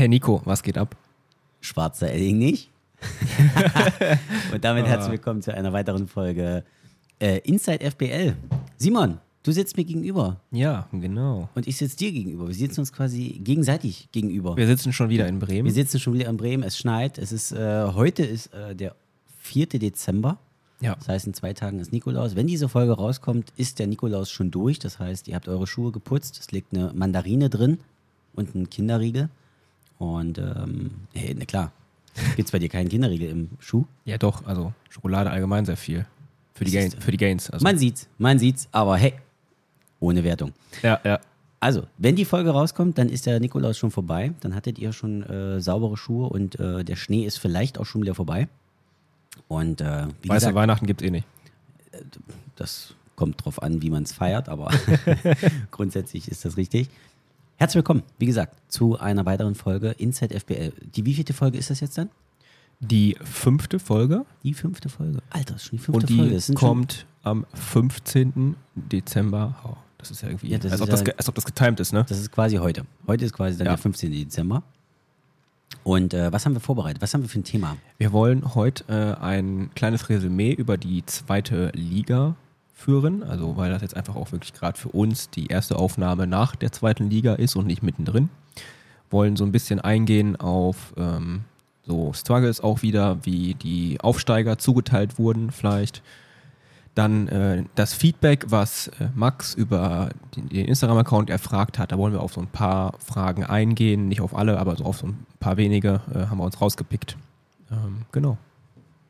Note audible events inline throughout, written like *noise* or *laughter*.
Hey Nico, was geht ab? Schwarzer Edding nicht. *laughs* und damit herzlich willkommen zu einer weiteren Folge äh, Inside FBL. Simon, du sitzt mir gegenüber Ja, genau. und ich sitze dir gegenüber. Wir sitzen uns quasi gegenseitig gegenüber. Wir sitzen schon wieder in Bremen. Wir sitzen schon wieder in Bremen, es schneit. Es ist, äh, heute ist äh, der 4. Dezember. ja. Das heißt, in zwei Tagen ist Nikolaus. Wenn diese Folge rauskommt, ist der Nikolaus schon durch. Das heißt, ihr habt eure Schuhe geputzt. Es liegt eine Mandarine drin und ein Kinderriegel. Und, ähm, hey, na klar. Gibt es bei dir keinen Kinderriegel im Schuh? ja, doch, also Schokolade allgemein sehr viel. Für die, Gains, Siehste. für die Gains. Also. Man sieht's, man sieht's, aber hey, ohne Wertung. ja, ja. Also, wenn die Folge rauskommt, dann ist der Nikolaus schon vorbei. Dann hattet ihr schon äh, saubere Schuhe und äh, der Schnee ist vielleicht auch schon wieder vorbei. Und äh, wie Weiße gesagt, Weihnachten gibt's eh nicht. das kommt drauf an, wie man es feiert, aber *laughs* *laughs* grundsätzlich ist das richtig. Herzlich willkommen, wie gesagt, zu einer weiteren Folge Inside FBL. Die wievielte Folge ist das jetzt dann? Die fünfte Folge Die fünfte Folge. Alter, das ist schon die fünfte und die Folge. Das kommt am 15. Dezember. Oh, das ist ja irgendwie, Ja, das als, ist ob das, ja- ge- als ob das getimed ist, ne? Das ist quasi heute. Heute ist quasi dann Ja. der 15. Dezember. Und äh, was haben wir vorbereitet? Was haben wir für ein Thema? Wir wollen heute äh, ein kleines Resümee über die zweite Liga führen, also weil das jetzt einfach auch wirklich gerade für uns die erste Aufnahme nach der zweiten Liga ist und nicht mittendrin. Wollen so ein bisschen eingehen auf ähm, so Struggles auch wieder, wie die Aufsteiger zugeteilt wurden vielleicht. Dann äh, das Feedback, was äh, Max über den, den Instagram-Account erfragt hat. Da wollen wir auf so ein paar Fragen eingehen. Nicht auf alle, aber so auf so ein paar wenige äh, haben wir uns rausgepickt. Ähm, genau.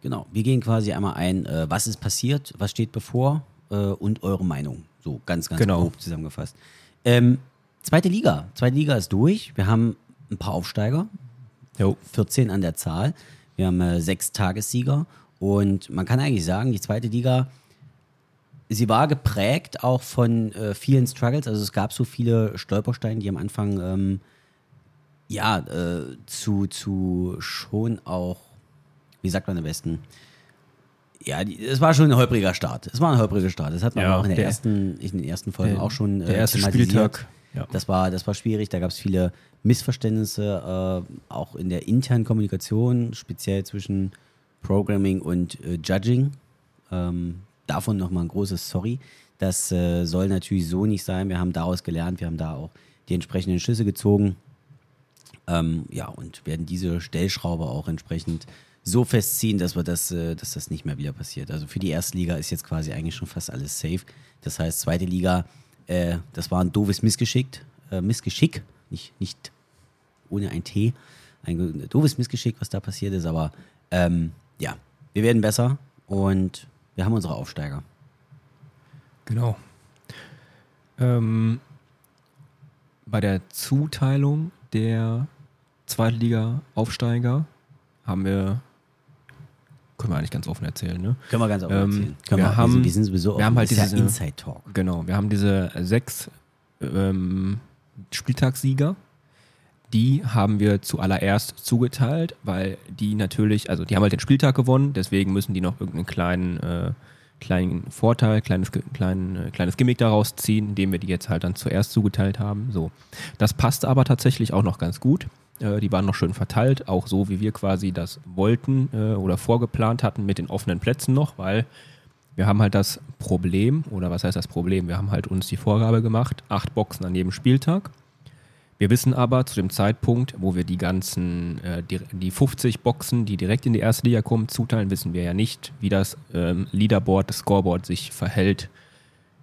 Genau, wir gehen quasi einmal ein, äh, was ist passiert, was steht bevor äh, und eure Meinung. So ganz, ganz Genau. grob zusammengefasst. Ähm, zweite Liga. Zweite Liga ist durch. Wir haben ein paar Aufsteiger, Jo. 14 an der Zahl. Wir haben äh, sechs Tagessieger und man kann eigentlich sagen, die zweite Liga, sie war geprägt auch von äh, vielen Struggles. Also es gab so viele Stolpersteine, die am Anfang ähm, ja äh, zu, zu schon auch, wie sagt man am besten, ja, es war schon ein holpriger Start. Es war ein holpriger Start. Das hat man Ja, auch in, der der- ersten, in den ersten Folgen der- auch schon der erste. Spieltag, ja. Das, war, das war schwierig. Da gab es viele Missverständnisse, äh, auch in der internen Kommunikation, speziell zwischen Programming und äh, Judging. Ähm, davon nochmal ein großes Sorry. Das äh, soll natürlich so nicht sein. Wir haben daraus gelernt. Wir haben da auch die entsprechenden Schlüsse gezogen. Ähm, ja, und werden diese Stellschraube auch entsprechend so festziehen, dass wir das, äh, dass das nicht mehr wieder passiert. Also für die erste Liga ist jetzt quasi eigentlich schon fast alles safe. Das heißt, zweite Liga, äh, das war ein doofes Missgeschick, äh, Missgeschick, nicht, nicht ohne ein T, ein doofes Missgeschick, was da passiert ist, aber ähm, ja, wir werden besser und wir haben unsere Aufsteiger. Genau. Ähm, bei der Zuteilung der Zweitliga-Aufsteiger haben wir, können wir eigentlich ganz offen erzählen, ne? Können wir ganz offen Ähm, erzählen. Können wir wir, haben- sind, wir sind sowieso wir haben halt diese- ja Inside Talk. Genau, wir haben diese sechs ähm, Spieltagssieger. Die haben wir zuallererst zugeteilt, weil die natürlich, also die haben halt den Spieltag gewonnen, deswegen müssen die noch irgendeinen kleinen, äh, kleinen Vorteil, kleines, kleinen, äh, kleines Gimmick daraus ziehen, indem wir die jetzt halt dann zuerst zugeteilt haben. So. Das passte aber tatsächlich auch noch ganz gut. Äh, die waren noch schön verteilt, auch so wie wir quasi das wollten äh, oder vorgeplant hatten mit den offenen Plätzen noch, weil wir haben halt das Problem, oder was heißt das Problem? Wir haben halt uns die Vorgabe gemacht, acht Boxen an jedem Spieltag. Wir wissen aber zu dem Zeitpunkt, wo wir die ganzen, äh, die, die 50 Boxen, die direkt in die erste Liga kommen, zuteilen, wissen wir ja nicht, wie das ähm, Leaderboard, das Scoreboard sich verhält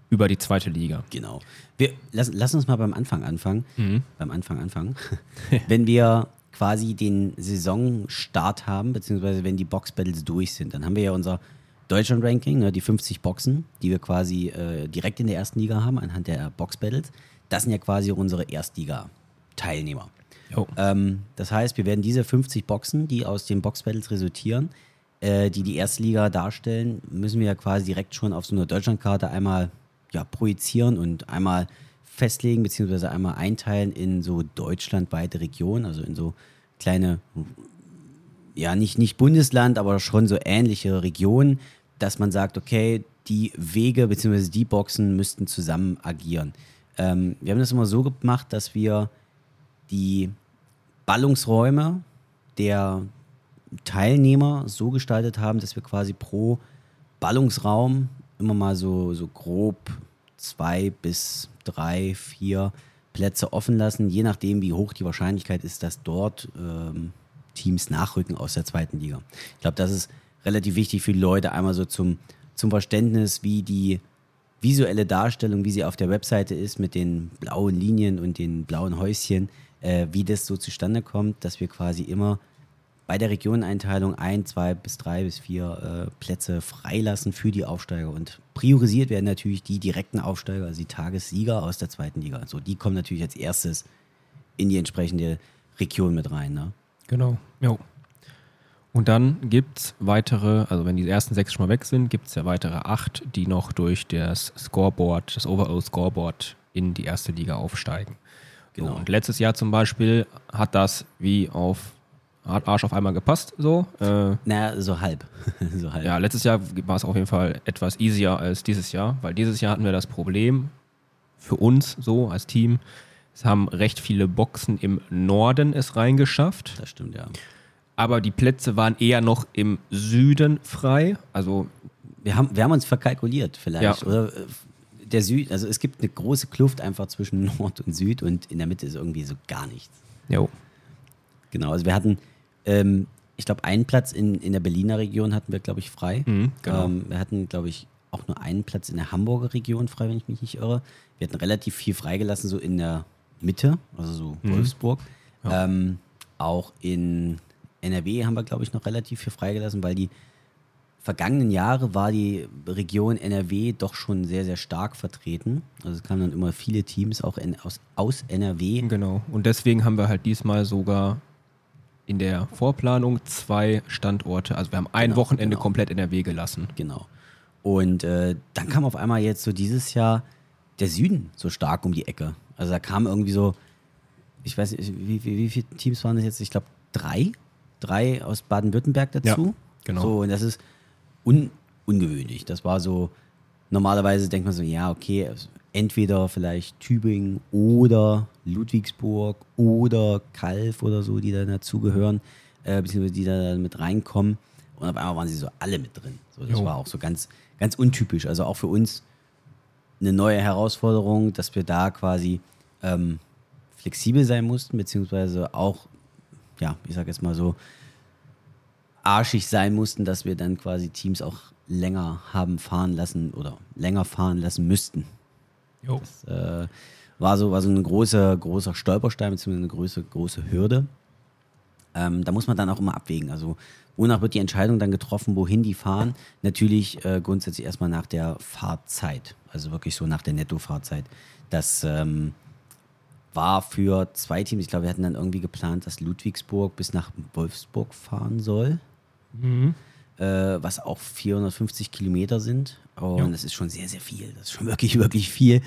über die zweite Liga. Genau. Wir, lass, lass uns mal beim Anfang anfangen. Mhm. Beim Anfang anfangen. *laughs* *laughs* wenn wir quasi den Saisonstart haben, beziehungsweise wenn die Box-Battles durch sind, dann haben wir ja unser Deutschland-Ranking, ne, die 50 Boxen, die wir quasi äh, direkt in der ersten Liga haben, anhand der Box-Battles. Das sind ja quasi unsere Erstliga-Teilnehmer. Jo. Ähm, das heißt, wir werden diese 50 Boxen, die aus den Box-Battles resultieren, äh, die die Erstliga darstellen, müssen wir ja quasi direkt schon auf so einer Deutschlandkarte einmal ja, projizieren und einmal festlegen, beziehungsweise einmal einteilen in so deutschlandweite Regionen, also in so kleine, ja, nicht, nicht Bundesland, aber schon so ähnliche Regionen, dass man sagt, okay, die Wege beziehungsweise die Boxen müssten zusammen agieren. Ähm, wir haben das immer so gemacht, dass wir die Ballungsräume der Teilnehmer so gestaltet haben, dass wir quasi pro Ballungsraum immer mal so, so grob zwei bis drei, vier Plätze offen lassen, je nachdem, wie hoch die Wahrscheinlichkeit ist, dass dort ähm, Teams nachrücken aus der zweiten Liga. Ich glaube, das ist relativ wichtig für die Leute, einmal so zum, zum Verständnis, wie die visuelle Darstellung, wie sie auf der Webseite ist, mit den blauen Linien und den blauen Häuschen, äh, wie das so zustande kommt, dass wir quasi immer bei der Regioneneinteilung ein, zwei bis drei bis vier äh, Plätze freilassen für die Aufsteiger. Und priorisiert werden natürlich die direkten Aufsteiger, also die Tagessieger aus der zweiten Liga. Also die kommen natürlich als erstes in die entsprechende Region mit rein. Ne? Genau, jo. Und dann gibt es weitere, also wenn die ersten sechs schon mal weg sind, gibt es ja weitere acht, die noch durch das Scoreboard, das Overall Scoreboard in die erste Liga aufsteigen. Genau. Und letztes Jahr zum Beispiel hat das wie auf Arsch auf einmal gepasst, so. Äh, naja, so halb. *laughs* so halb. Ja, letztes Jahr war es auf jeden Fall etwas easier als dieses Jahr, weil dieses Jahr hatten wir das Problem für uns so als Team. Es haben recht viele Boxen im Norden es reingeschafft. Das stimmt, ja. Aber die Plätze waren eher noch im Süden frei. Also wir haben, wir haben uns verkalkuliert vielleicht. Ja. Oder äh, der Süd, also es gibt eine große Kluft einfach zwischen *laughs* Nord und Süd und in der Mitte ist irgendwie so gar nichts. Jo. Genau, also wir hatten ähm, ich glaube, einen Platz in, in der Berliner Region hatten wir, glaube ich, frei. Mhm, genau. ähm, wir hatten, glaube ich, auch nur einen Platz in der Hamburger Region frei, wenn ich mich nicht irre. Wir hatten relativ viel freigelassen, so in der Mitte, also so mhm. Wolfsburg. Ja. Ähm, auch in NRW haben wir, glaube ich, noch relativ viel freigelassen, weil die vergangenen Jahre war die Region NRW doch schon sehr, sehr stark vertreten. Also es kamen dann immer viele Teams auch in, aus, aus NRW. Genau. Und deswegen haben wir halt diesmal sogar in der Vorplanung zwei Standorte. Also wir haben ein genau, Wochenende genau. komplett NRW gelassen. Genau. Und äh, dann kam auf einmal jetzt so dieses Jahr der Süden so stark um die Ecke. Also da kam irgendwie so, ich weiß nicht, wie, wie, wie viele Teams waren das jetzt? Ich glaube drei. Drei aus Baden-Württemberg dazu. Ja, genau. So, und das ist un, ungewöhnlich. Das war so, normalerweise denkt man so, ja, okay, entweder vielleicht Tübingen oder Ludwigsburg oder Kalf oder so, die dann dazugehören, äh, beziehungsweise die da mit reinkommen. Und auf einmal waren sie so alle mit drin. So, das jo. war auch so ganz, ganz untypisch. Also auch für uns eine neue Herausforderung, dass wir da quasi ähm, flexibel sein mussten, beziehungsweise auch, ja, ich sag jetzt mal so, arschig sein mussten, dass wir dann quasi Teams auch länger haben fahren lassen oder länger fahren lassen müssten. Das äh, war so, war so ein großer, großer Stolperstein, beziehungsweise eine große, große Hürde. Ähm, da muss man dann auch immer abwägen. Also, wonach wird die Entscheidung dann getroffen, wohin die fahren? Natürlich äh, grundsätzlich erstmal nach der Fahrzeit. Also wirklich so nach der Nettofahrzeit. Das ähm, war für zwei Teams, ich glaube, wir hatten dann irgendwie geplant, dass Ludwigsburg bis nach Wolfsburg fahren soll. Mhm. Äh, was auch 450 Kilometer sind. Und ja. das ist schon sehr, sehr viel. Das ist schon *laughs* wirklich, wirklich viel.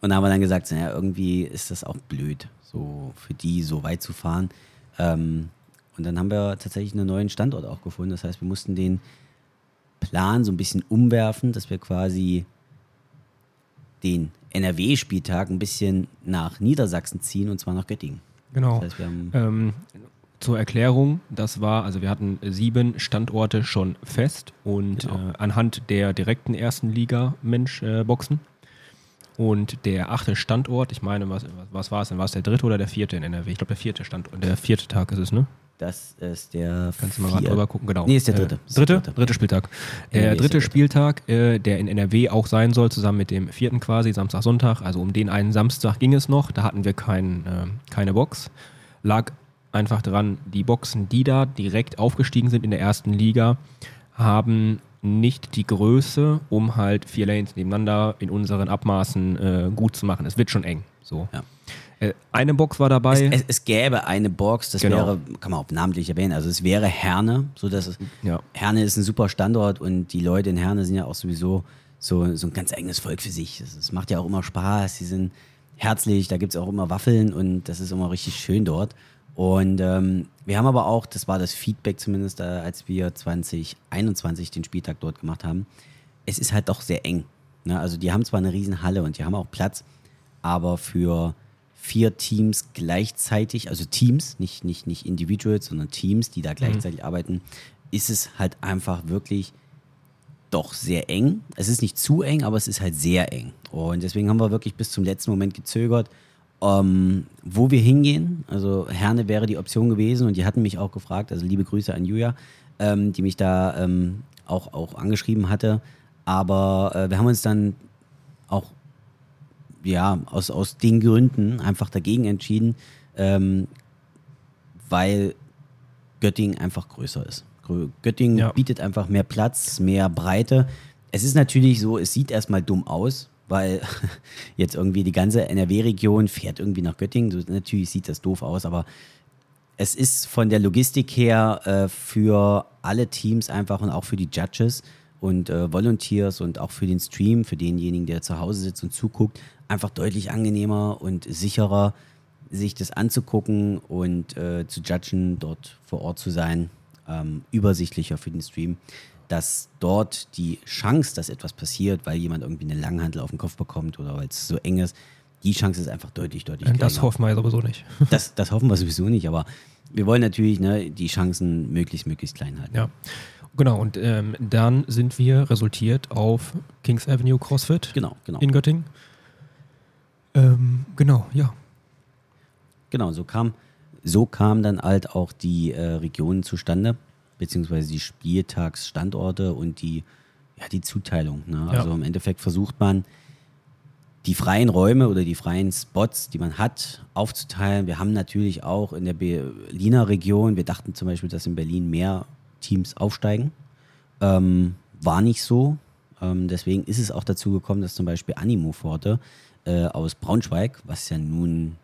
Und da haben wir dann gesagt, naja, irgendwie ist das auch blöd, so für die so weit zu fahren. Ähm, und dann haben wir tatsächlich einen neuen Standort auch gefunden. Das heißt, wir mussten den Plan so ein bisschen umwerfen, dass wir quasi den NRW-Spieltag ein bisschen nach Niedersachsen ziehen und zwar nach Göttingen. Genau. Das heißt, ähm, zur Erklärung, das war, also wir hatten sieben Standorte schon fest und genau. äh, anhand der direkten ersten Liga-Mensch-Boxen. Äh, und der achte Standort, ich meine, was, was war es denn? War es der dritte oder der vierte in NRW? Ich glaube, der vierte Standort, der vierte Tag ist es, ne? Das ist der. Kannst du mal gerade drüber gucken, genau. Nee, ist der dritte. Äh, dritte? dritte? Spieltag. Der dritte, dritte Spieltag, äh, der in NRW auch sein soll, zusammen mit dem vierten quasi, Samstag, Sonntag. Also um den einen Samstag ging es noch. Da hatten wir kein, äh, keine Box. Lag einfach dran, die Boxen, die da direkt aufgestiegen sind in der ersten Liga, haben nicht die Größe, um halt vier Lanes nebeneinander in unseren Abmaßen äh, gut zu machen. Es wird schon eng. So. Ja. Äh, eine Box war dabei. Es, es, es, gäbe eine Box, das genau. wäre, kann man auch namentlich erwähnen, also es wäre Herne, so dass es, ja. Herne ist ein super Standort und die Leute in Herne sind ja auch sowieso so, so ein ganz enges Volk für sich. Es macht ja auch immer Spaß, sie sind herzlich, da gibt es auch immer Waffeln und das ist immer richtig schön dort. Und ähm, wir haben aber auch, das war das Feedback zumindest, äh, als wir 2021 den Spieltag dort gemacht haben, es ist halt doch sehr eng. Ne? Also die haben zwar eine riesen Halle und die haben auch Platz, aber für vier Teams gleichzeitig, also Teams, nicht, nicht, nicht Individuals, sondern Teams, die da gleichzeitig arbeiten, ist es halt einfach wirklich doch sehr eng. Es ist nicht zu eng, aber es ist halt sehr eng. Und deswegen haben wir wirklich bis zum letzten Moment gezögert, ähm, wo wir hingehen. Also Herne wäre die Option gewesen und die hatten mich auch gefragt, also liebe Grüße an Julia, ähm, die mich da ähm, auch, auch angeschrieben hatte. Aber äh, wir haben uns dann auch ja, aus, aus den Gründen einfach dagegen entschieden, ähm, weil Göttingen einfach größer ist. Göttingen ja. bietet einfach mehr Platz, mehr Breite. Es ist natürlich so, es sieht erstmal dumm aus, weil *laughs* jetzt irgendwie die ganze NRW-Region fährt irgendwie nach Göttingen. So, natürlich sieht das doof aus, aber es ist von der Logistik her äh, für alle Teams einfach und auch für die Judges und äh, Volunteers und auch für den Stream, für denjenigen, der zu Hause sitzt und zuguckt, einfach deutlich angenehmer und sicherer, sich das anzugucken und äh, zu judgen, dort vor Ort zu sein, ähm, übersichtlicher für den Stream, dass dort die Chance, dass etwas passiert, weil jemand irgendwie eine Langhandel auf den Kopf bekommt oder weil es so eng ist, die Chance ist einfach deutlich, deutlich kleiner. Das hoffen wir sowieso nicht. *laughs* Das, das hoffen wir sowieso nicht, aber wir wollen natürlich ne, die Chancen möglichst, möglichst klein halten. Ja. Genau, und ähm, dann sind wir resultiert auf Kings Avenue CrossFit genau, genau. in Göttingen. Ähm, genau, ja. Genau, so kam, so kam dann halt auch die äh, Region zustande, beziehungsweise die Spieltagsstandorte und die, ja, die Zuteilung. Ne? Also ja. im Endeffekt versucht man, die freien Räume oder die freien Spots, die man hat, aufzuteilen. Wir haben natürlich auch in der Berliner Region, wir dachten zum Beispiel, dass in Berlin mehr Teams aufsteigen. Ähm, war nicht so. Ähm, deswegen ist es auch dazu gekommen, dass zum Beispiel Animo Forte äh, aus Braunschweig, was ja nun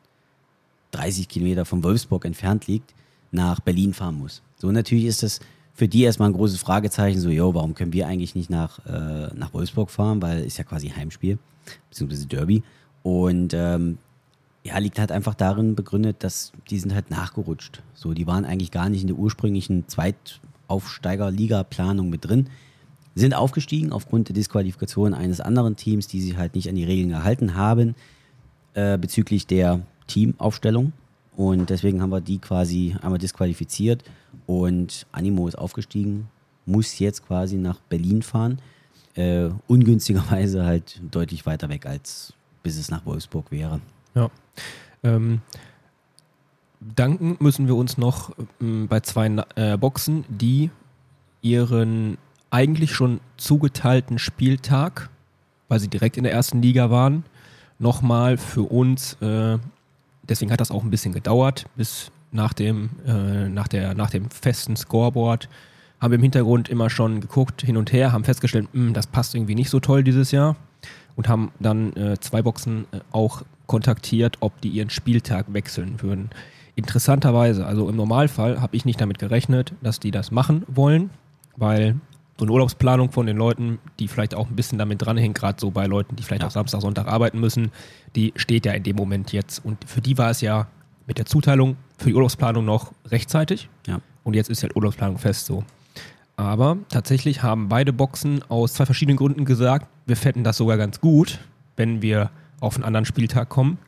30 Kilometer von Wolfsburg entfernt liegt, nach Berlin fahren muss. So natürlich ist das für die erstmal ein großes Fragezeichen, so, yo, warum können wir eigentlich nicht nach, äh, nach Wolfsburg fahren, weil ist ja quasi Heimspiel, beziehungsweise Derby. Und ähm, ja, liegt halt einfach darin begründet, dass die sind halt nachgerutscht. So, die waren eigentlich gar nicht in der ursprünglichen Zweitaufsteiger-Liga-Planung mit drin sind aufgestiegen aufgrund der Disqualifikation eines anderen Teams, die sich halt nicht an die Regeln gehalten haben äh, bezüglich der Teamaufstellung. Und deswegen haben wir die quasi einmal disqualifiziert und Animo ist aufgestiegen, muss jetzt quasi nach Berlin fahren. Äh, ungünstigerweise halt deutlich weiter weg, als bis es nach Wolfsburg wäre. Ja. Ähm, danken müssen wir uns noch ähm, bei zwei äh, Boxen, die ihren eigentlich schon zugeteilten Spieltag, weil sie direkt in der ersten Liga waren, nochmal für uns, äh, deswegen hat das auch ein bisschen gedauert, bis nach dem, äh, nach, der, nach dem festen Scoreboard haben wir im Hintergrund immer schon geguckt, hin und her, haben festgestellt, hm, das passt irgendwie nicht so toll dieses Jahr und haben dann äh, zwei Boxen äh, auch kontaktiert, ob die ihren Spieltag wechseln würden. Interessanterweise, also im Normalfall habe ich nicht damit gerechnet, dass die das machen wollen, weil so eine Urlaubsplanung von den Leuten, die vielleicht auch ein bisschen damit dranhängt, gerade so bei Leuten, die vielleicht ja. auch Samstag, Sonntag arbeiten müssen, die steht ja in dem Moment jetzt. Und für die war es ja mit der Zuteilung für die Urlaubsplanung noch rechtzeitig. Ja. Und jetzt ist ja die Urlaubsplanung fest so. Aber tatsächlich haben beide Boxen aus zwei verschiedenen Gründen gesagt, wir fänden das sogar ganz gut, wenn wir auf einen anderen Spieltag kommen,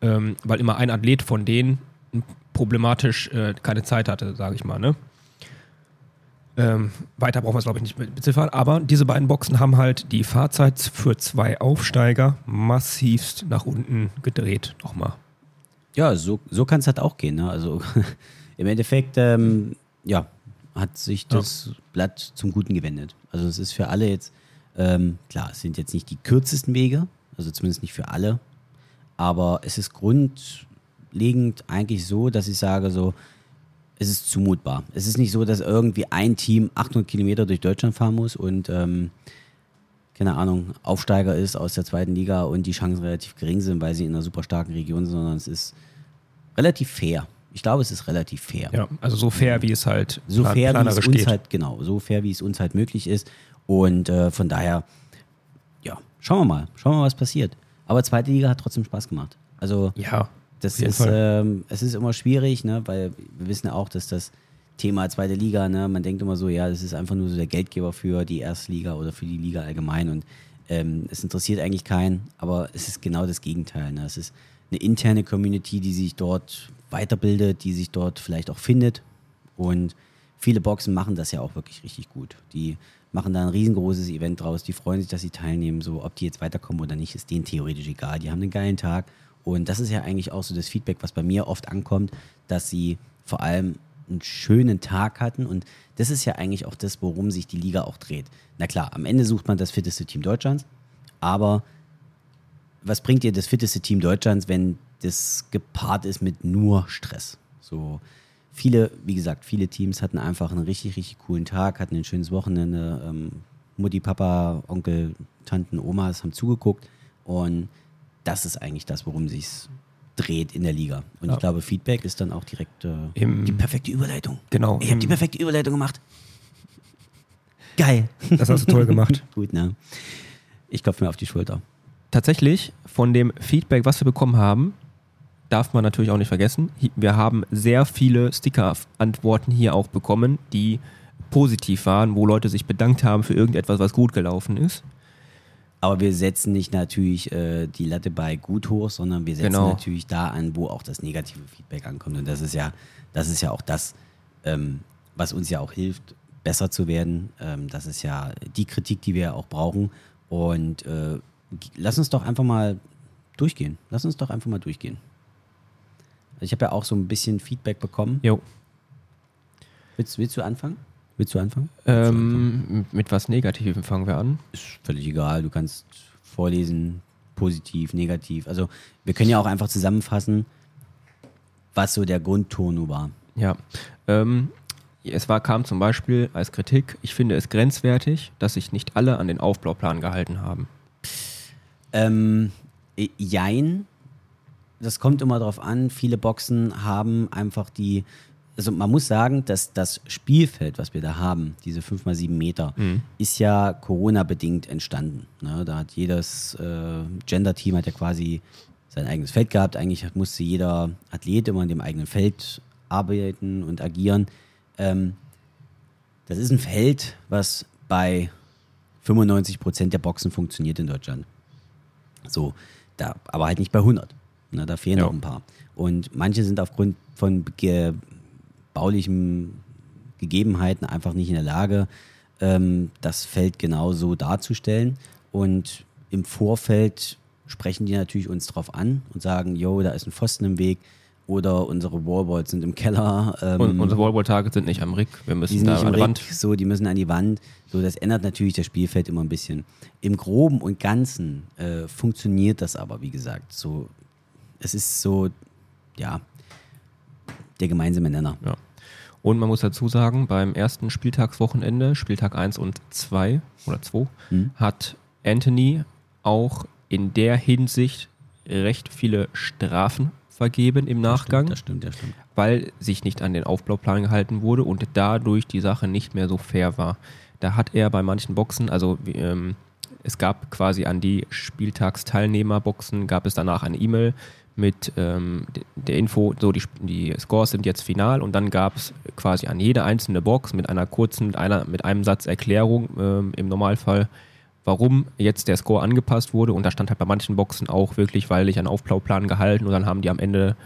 ähm, weil immer ein Athlet von denen problematisch äh, keine Zeit hatte, sage ich mal. Ne? Ähm, weiter brauchen wir es, glaube ich, nicht beziffern. Aber diese beiden Boxen haben halt die Fahrzeit für zwei Aufsteiger massivst nach unten gedreht. Nochmal. Ja, so, so kann es halt auch gehen. Ne? Also *laughs* im Endeffekt, ähm, ja, hat sich das ja. Blatt zum Guten gewendet. Also es ist für alle jetzt, ähm, klar, es sind jetzt nicht die kürzesten Wege, also zumindest nicht für alle, aber es ist grundlegend eigentlich so, dass ich sage so, es ist zumutbar. Es ist nicht so, dass irgendwie ein Team 800 Kilometer durch Deutschland fahren muss und ähm, keine Ahnung, Aufsteiger ist aus der zweiten Liga und die Chancen relativ gering sind, weil sie in einer super starken Region sind, sondern es ist relativ fair. Ich glaube, es ist relativ fair. Ja, also so fair, wie es halt so plan fair, wie es uns halt genau, so fair, wie es uns halt möglich ist. Und äh, von daher, ja, schauen wir mal, schauen wir mal, was passiert. Aber zweite Liga hat trotzdem Spaß gemacht. Also ja, das ist, ähm, es ist immer schwierig, ne, weil wir wissen ja auch, dass das Thema zweite Liga, ne, man denkt immer so, ja, das ist einfach nur so der Geldgeber für die Erstliga oder für die Liga allgemein und ähm, es interessiert eigentlich keinen, aber es ist genau das Gegenteil. Ne? Es ist eine interne Community, die sich dort weiterbildet, die sich dort vielleicht auch findet. Und viele Boxen machen das ja auch wirklich richtig gut. Die machen da ein riesengroßes Event draus, die freuen sich, dass sie teilnehmen. So, ob die jetzt weiterkommen oder nicht, ist denen theoretisch egal. Die haben einen geilen Tag. Und das ist ja eigentlich auch so das Feedback, was bei mir oft ankommt, dass sie vor allem einen schönen Tag hatten. Und das ist ja eigentlich auch das, worum sich die Liga auch dreht. Na klar, am Ende sucht man das fitteste Team Deutschlands, aber was bringt dir das fitteste Team Deutschlands, wenn das gepaart ist mit nur Stress? So viele, wie gesagt, viele Teams hatten einfach einen richtig, richtig coolen Tag, hatten ein schönes Wochenende. Ähm, Mutti, Papa, Onkel, Tanten, Omas haben zugeguckt und das ist eigentlich das, worum sich dreht in der Liga. Und Ja. ich glaube, Feedback ist dann auch direkt äh, Im- die perfekte Überleitung. Genau. Ich habe die perfekte Überleitung gemacht. Geil. *laughs* Das hast du toll gemacht. *laughs* Gut, ne? Ich klopfe mir auf die Schulter. Tatsächlich, von dem Feedback, was wir bekommen haben, darf man natürlich auch nicht vergessen. Wir haben sehr viele Sticker-Antworten hier auch bekommen, die positiv waren, wo Leute sich bedankt haben für irgendetwas, was gut gelaufen ist. Aber wir setzen nicht natürlich äh, die Latte bei gut hoch, sondern wir setzen Genau. natürlich da an, wo auch das negative Feedback ankommt. Und das ist ja, das ist ja auch das, ähm, was uns ja auch hilft, besser zu werden. Ähm, das ist ja die Kritik, die wir auch brauchen. Und äh, lass uns doch einfach mal durchgehen. Lass uns doch einfach mal durchgehen. Ich habe ja auch so ein bisschen Feedback bekommen. Jo. Willst, willst du anfangen? Willst du anfangen? Willst du anfangen? Ähm, mit was Negativem fangen wir an. ist völlig egal. Du kannst vorlesen, positiv, negativ. Also wir können ja auch einfach zusammenfassen, was so der Grundton war. Ja. Ähm, es war, kam zum Beispiel als Kritik, ich finde es grenzwertig, dass sich nicht alle an den Aufbauplan gehalten haben. Ähm, äh, jein. Das kommt immer darauf an. Viele Boxen haben einfach die. Also man muss sagen, dass das Spielfeld, was wir da haben, diese 5 mal 7 Meter, ist ja Corona-bedingt entstanden. Ne? Da hat jedes äh, Gender-Team hat ja quasi sein eigenes Feld gehabt. Eigentlich musste jeder Athlet immer in dem eigenen Feld arbeiten und agieren. Ähm, das ist ein Feld, was bei 95 Prozent der Boxen funktioniert in Deutschland. So, da, aber halt nicht bei 100. Na, da fehlen Ja. noch ein paar. Und manche sind aufgrund von baulichen Gegebenheiten einfach nicht in der Lage, ähm, das Feld genau so darzustellen. Und im Vorfeld sprechen die natürlich uns drauf an und sagen, yo, da ist ein Pfosten im Weg oder unsere Wallballs sind im Keller. Ähm, Und unsere Wallball-Targets sind nicht am Rig. Wir die müssen sind da nicht an die Wand. so, die müssen an die Wand. So, das ändert natürlich das Spielfeld immer ein bisschen. Im Groben und Ganzen äh, funktioniert das aber, wie gesagt. So, es ist so, ja, der gemeinsame Nenner. Ja. Und man muss dazu sagen, beim ersten Spieltagswochenende, Spieltag 1 und 2 oder 2, Hm. hat Anthony auch in der Hinsicht recht viele Strafen vergeben im Nachgang, Das stimmt, das stimmt. weil sich nicht an den Aufbauplan gehalten wurde und dadurch die Sache nicht mehr so fair war. Da hat er bei manchen Boxen, also ähm, es gab quasi an die Spieltagsteilnehmerboxen, gab es danach eine E-Mail mit ähm, de- der Info, so die, die Scores sind jetzt final und dann gab es quasi an jede einzelne Box mit einer kurzen, mit, einer, mit einem Satz Erklärung ähm, im Normalfall, warum jetzt der Score angepasst wurde und da stand halt bei manchen Boxen auch wirklich, weil ich einen Aufbauplan gehalten und dann haben die am Ende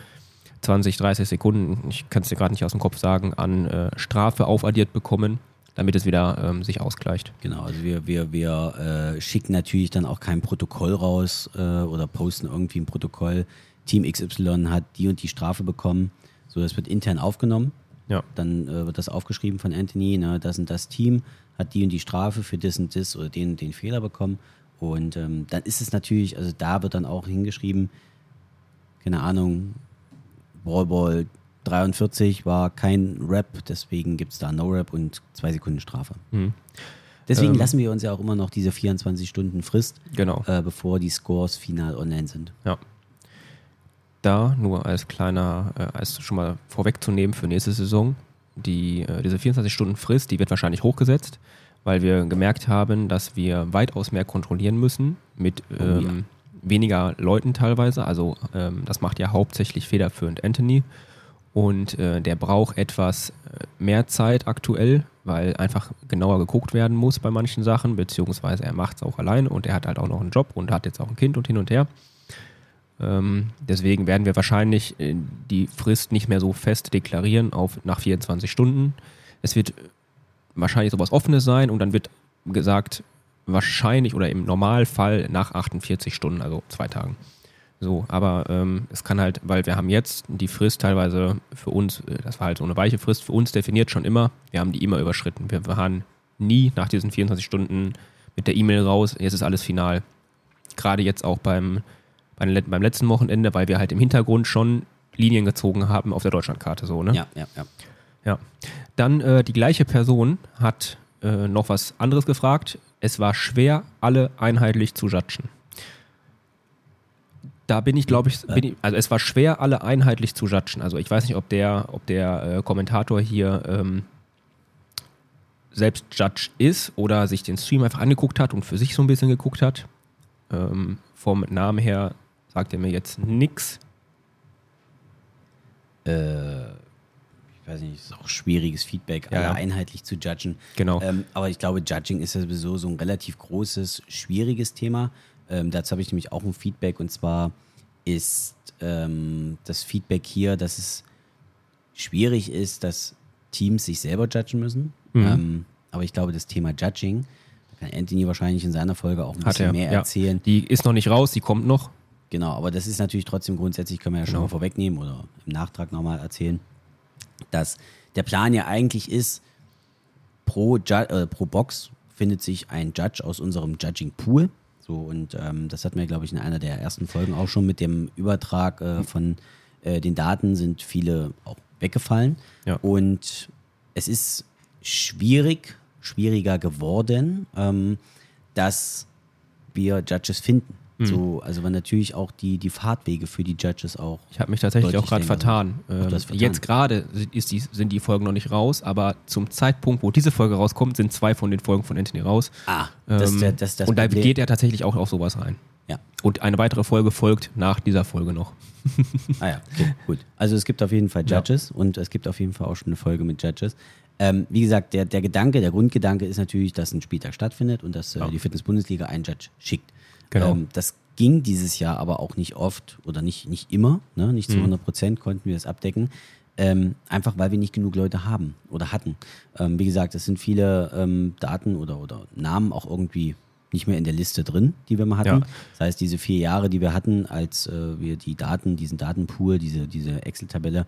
20, 30 Sekunden, ich kann es dir gerade nicht aus dem Kopf sagen, an äh, Strafe aufaddiert bekommen, damit es wieder ähm, sich ausgleicht. Genau, also wir, wir, wir äh, schicken natürlich dann auch kein Protokoll raus äh, oder posten irgendwie ein Protokoll. Team XY hat die und die Strafe bekommen. So, das wird intern aufgenommen. Ja. Dann äh, wird das aufgeschrieben von Anthony, ne, das und das Team hat die und die Strafe für das und das oder den und den Fehler bekommen. Und ähm, dann ist es natürlich, also da wird dann auch hingeschrieben, keine Ahnung, Ballball 43 war kein Rap, deswegen gibt es da No-Rap und zwei Sekunden Strafe. Mhm. Deswegen Ähm. lassen wir uns ja auch immer noch diese 24 Stunden Frist, Genau. äh, bevor die Scores final online sind. Ja. Da nur als kleiner, äh, als schon mal vorwegzunehmen für nächste Saison, die, äh, diese 24-Stunden-Frist, die wird wahrscheinlich hochgesetzt, weil wir gemerkt haben, dass wir weitaus mehr kontrollieren müssen mit ähm, weniger Leuten teilweise. Also ähm, das macht ja hauptsächlich federführend Anthony. Und äh, der braucht etwas äh, mehr Zeit aktuell, weil einfach genauer geguckt werden muss bei manchen Sachen, beziehungsweise er macht es auch alleine und er hat halt auch noch einen Job und hat jetzt auch ein Kind und hin und her. Ähm, deswegen werden wir wahrscheinlich äh, die Frist nicht mehr so fest deklarieren auf nach 24 Stunden. Es wird wahrscheinlich sowas Offenes sein und dann wird gesagt, wahrscheinlich oder im Normalfall nach 48 Stunden, also zwei Tagen. So, aber ähm, es kann halt, weil wir haben jetzt die Frist teilweise für uns, äh, das war halt so eine weiche Frist, für uns definiert schon immer, wir haben die immer überschritten. Wir waren nie nach diesen 24 Stunden mit der E-Mail raus, jetzt ist alles final. Gerade jetzt auch beim, beim, letzten Wochenende, weil wir halt im Hintergrund schon Linien gezogen haben auf der Deutschlandkarte, so, ne? Ja, ja, ja. Ja. Dann äh, die gleiche Person hat äh, noch was anderes gefragt. Es war schwer, alle einheitlich zu judgen. Da bin ich, glaube ich, bin ich, also es war schwer, alle einheitlich zu judgen. Also ich weiß nicht, ob der, ob der äh, Kommentator hier ähm, selbst Judge ist oder sich den Stream einfach angeguckt hat und für sich so ein bisschen geguckt hat. Ähm, vom Namen her sagt er mir jetzt nichts. Äh, ich weiß nicht, ist auch schwieriges Feedback, Ja, alle ja. einheitlich zu judgen. Genau. Ähm, aber ich glaube, Judging ist ja sowieso so ein relativ großes, schwieriges Thema. Ähm, dazu habe ich nämlich auch ein Feedback und zwar ist ähm, das Feedback hier, dass es schwierig ist, dass Teams sich selber judgen müssen. Mhm. Ähm, aber ich glaube, das Thema Judging, da kann Anthony wahrscheinlich in seiner Folge auch ein Hat bisschen er, mehr ja. erzählen. Die ist noch nicht raus, die kommt noch. Genau, aber das ist natürlich trotzdem grundsätzlich, können wir ja schon Genau. mal vorwegnehmen oder im Nachtrag nochmal erzählen, dass der Plan ja eigentlich ist, pro, Ju äh, pro Box findet sich ein Judge aus unserem Judging Pool. So, und ähm, das hatten wir, glaube ich, in einer der ersten Folgen auch schon mit dem Übertrag äh, von äh, den Daten sind viele auch weggefallen. Ja. Und es ist schwierig, schwieriger geworden, ähm, dass wir Judges finden. Mhm. So, also weil natürlich auch die, die Fahrtwege für die Judges auch. Ich habe mich tatsächlich auch gerade vertan. Ähm, vertan. Jetzt gerade sind- die, sind die Folgen noch nicht raus, aber zum Zeitpunkt, wo diese Folge rauskommt, sind zwei von den Folgen von Anthony raus. Ah, das, ist der- das, ist das und da Problem. geht er tatsächlich auch auf sowas rein. Ja. Und eine weitere Folge folgt nach dieser Folge noch. Ah ja, okay, *laughs* gut. Also es gibt auf jeden Fall Ja. Judges und es gibt auf jeden Fall auch schon eine Folge mit Judges. Ähm, wie gesagt, der, der Gedanke, der Grundgedanke ist natürlich, dass ein Spieltag stattfindet und dass äh, Ja. die Fitness-Bundesliga einen Judge schickt. Genau. Ähm, das ging dieses Jahr aber auch nicht oft oder nicht, nicht immer, ne? nicht zu Mhm. 100 Prozent konnten wir das abdecken. Ähm, einfach weil wir nicht genug Leute haben oder hatten. Ähm, wie gesagt, es sind viele ähm, Daten oder, oder Namen auch irgendwie nicht mehr in der Liste drin, die wir mal hatten. Ja. Das heißt, diese vier Jahre, die wir hatten, als äh, wir die Daten, diesen Datenpool, diese, diese Excel-Tabelle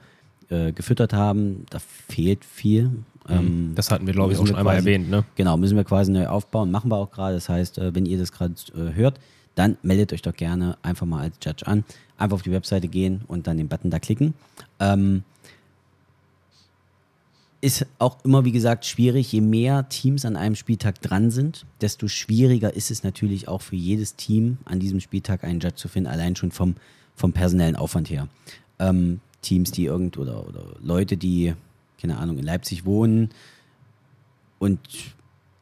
äh, gefüttert haben, da fehlt viel. Ähm, Das hatten wir, glaube ich, auch schon einmal quasi- erwähnt. Ne? Genau, müssen wir quasi neu aufbauen, machen wir auch gerade. Das heißt, äh, wenn ihr das gerade äh, hört, dann meldet euch doch gerne einfach mal als Judge an. Einfach auf die Webseite gehen und dann den Button da klicken. Ähm, ist auch immer, wie gesagt, schwierig. Je mehr Teams an einem Spieltag dran sind, desto schwieriger ist es natürlich auch für jedes Team an diesem Spieltag einen Judge zu finden, allein schon vom, vom personellen Aufwand her. Ähm, Teams, die irgend oder, oder Leute, die, keine Ahnung, in Leipzig wohnen und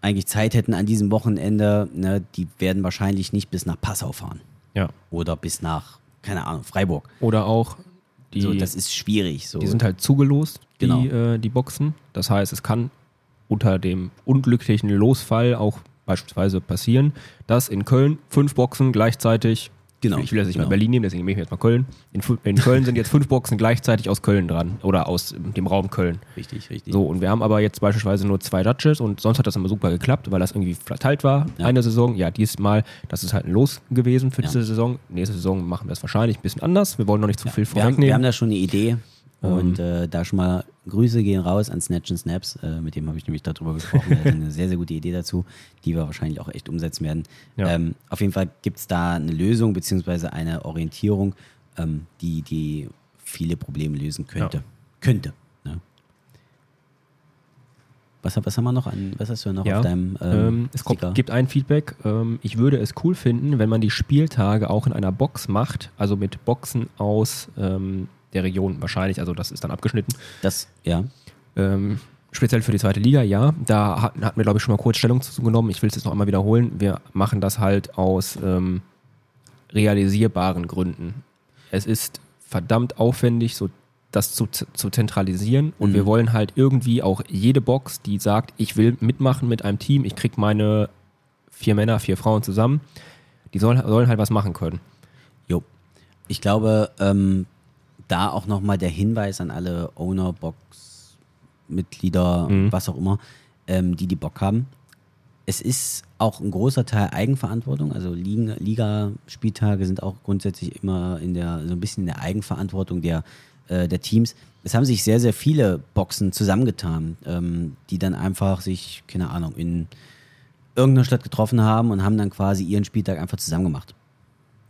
eigentlich Zeit hätten an diesem Wochenende, ne, die werden wahrscheinlich nicht bis nach Passau fahren Ja. oder bis nach, keine Ahnung, Freiburg. Oder auch die, so, das ist schwierig. So. die sind halt zugelost, die, Genau. äh, die Boxen. Das heißt, es kann unter dem unglücklichen Losfall auch beispielsweise passieren, dass in Köln fünf Boxen gleichzeitig, Genau, ich will jetzt nicht genau. mal Berlin nehmen, deswegen nehme ich jetzt mal Köln. In, in Köln sind jetzt *laughs* fünf Boxen gleichzeitig aus Köln dran oder aus ähm, dem Raum Köln. richtig, richtig. So, und wir haben aber jetzt beispielsweise nur zwei Judges und sonst hat das immer super geklappt, weil das irgendwie verteilt war, Ja. eine Saison. Ja, diesmal, das ist halt ein Los gewesen für Ja. diese Saison. Nächste Saison machen wir es wahrscheinlich ein bisschen anders. Wir wollen noch nicht zu Ja, viel wir, haben, wir vorwegnehmen. haben da schon eine Idee. Ähm. Und äh, da schon mal Grüße gehen raus an Snatch and Snaps. Äh, mit dem habe ich nämlich darüber gesprochen. Er hat eine *laughs* sehr, sehr gute Idee dazu, die wir wahrscheinlich auch echt umsetzen werden. Ja. Ähm, auf jeden Fall gibt es da eine Lösung beziehungsweise eine Orientierung, ähm, die, die viele Probleme lösen könnte. Ja. Könnte. Ne? Was, was haben wir noch an, was hast du noch Ja, auf deinem ähm, Ähm, es kommt, gibt ein Feedback. Ähm, ich würde es cool finden, wenn man die Spieltage auch in einer Box macht, also mit Boxen aus ähm, der Region wahrscheinlich. Also das ist dann abgeschnitten. Das, ja. Ähm, speziell für die zweite Liga, ja. Da hatten, hatten wir, glaube ich, schon mal kurz Stellung zu genommen. Ich will es jetzt noch einmal wiederholen. Wir machen das halt aus ähm, realisierbaren Gründen. Es ist verdammt aufwendig, so das zu, zu zentralisieren und Mhm. wir wollen halt irgendwie auch jede Box, die sagt, ich will mitmachen mit einem Team, ich krieg meine vier Männer, vier Frauen zusammen, die sollen, sollen halt was machen können. Jo. Ich glaube, ähm, da auch nochmal der Hinweis an alle Owner-Box-Mitglieder, Mhm. was auch immer, ähm, die die Bock haben. Es ist auch ein großer Teil Eigenverantwortung. Also Liga-Spieltage sind auch grundsätzlich immer in der, so ein bisschen in der Eigenverantwortung der, äh, der Teams. Es haben sich sehr, sehr viele Boxen zusammengetan, ähm, die dann einfach sich, keine Ahnung, in irgendeiner Stadt getroffen haben und haben dann quasi ihren Spieltag einfach zusammen gemacht.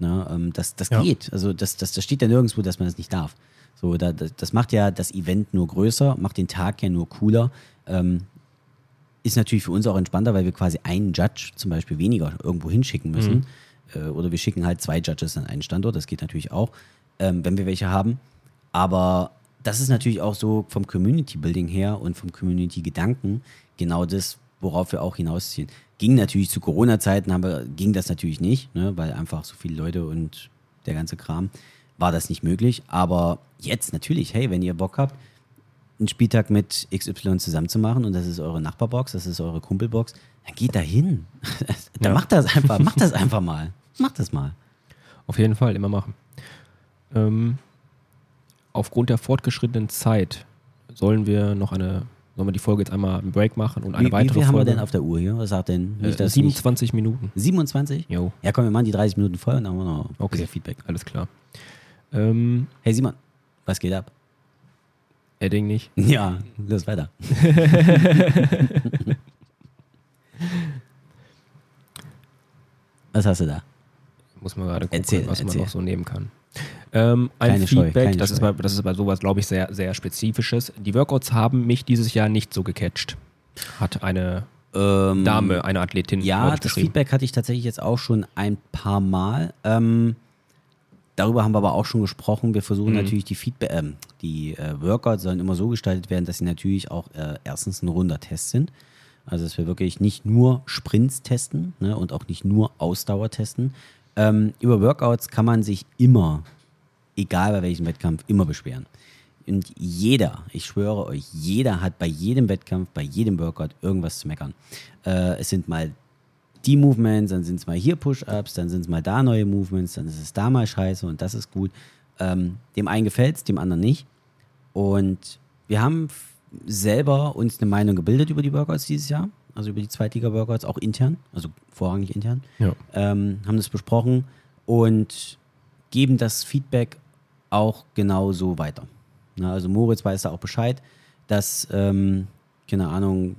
Ne, ähm, das das Ja. geht. Also das, das, das steht ja nirgendwo, dass man das nicht darf. So, da, das, macht ja das Event nur größer, macht den Tag ja nur cooler. Ähm, ist natürlich für uns auch entspannter, weil wir quasi einen Judge zum Beispiel weniger irgendwo hinschicken müssen. Äh, oder wir schicken halt zwei Judges an einen Standort. Das geht natürlich auch, ähm, wenn wir welche haben. Aber das ist natürlich auch so vom Community Building her und vom Community Gedanken genau das, worauf wir auch hinausziehen. Ging natürlich zu Corona-Zeiten, haben wir- ging das natürlich nicht, ne, weil einfach so viele Leute und der ganze Kram war das nicht möglich. Aber jetzt natürlich, hey, wenn ihr Bock habt, einen Spieltag mit XY zusammen zu machen und das ist eure Nachbarbox, das ist eure Kumpelbox, dann geht da hin. *laughs* dann Ja. macht das einfach, macht das *laughs* einfach mal. Macht das mal. Auf jeden Fall, immer machen. Ähm, aufgrund der fortgeschrittenen Zeit sollen wir noch eine, sollen wir die Folge jetzt einmal einen Break machen und eine Wie, wie weitere viel haben wir Folge? denn auf der Uhr hier? Was sagt denn? Äh, dass 27 Minuten. Nicht 27? Jo, Ja, komm, wir machen die 30 Minuten voll und dann haben wir noch ein okay. bisschen Feedback. Alles klar. Ähm, Hey Simon, was geht ab? Edding nicht. *laughs* Ja, los weiter. *laughs* was hast du da? Muss man gerade gucken, Erzähl, was erzähl. man noch so nehmen kann. Ähm, ein Keine Scheu, Feedback, keine das, ist Scheu. bei, das ist bei sowas, glaube ich, sehr, sehr Spezifisches. Die Workouts haben mich dieses Jahr nicht so gecatcht. Hat eine Ähm, Dame, eine Athletin, Ja, das. Feedback hatte ich tatsächlich jetzt auch schon ein paar Mal. Ähm, darüber haben wir aber auch schon gesprochen. Wir Mhm. versuchen natürlich die Feedback, ähm, die äh, Workouts sollen immer so gestaltet werden, dass sie natürlich auch äh, erstens ein runder Test sind. Also dass wir wirklich nicht nur Sprints testen ne, und auch nicht nur Ausdauer testen. Ähm, über Workouts kann man sich immer, egal bei welchem Wettkampf, immer beschweren. Und jeder, ich schwöre euch, jeder hat bei jedem Wettkampf, bei jedem Workout irgendwas zu meckern. Äh, es sind mal die Movements, dann sind es mal hier Push-Ups, dann sind es mal da neue Movements, dann ist es da mal scheiße und das ist gut. Ähm, dem einen gefällt es, dem anderen nicht. Und wir haben selber uns eine Meinung gebildet über die Workouts dieses Jahr, also über die Zweitliga-Workouts, auch intern, also vorrangig intern Ja. ähm, haben das besprochen und geben das Feedback auch genauso weiter. Na, also Moritz weiß da auch Bescheid, dass, ähm, keine Ahnung,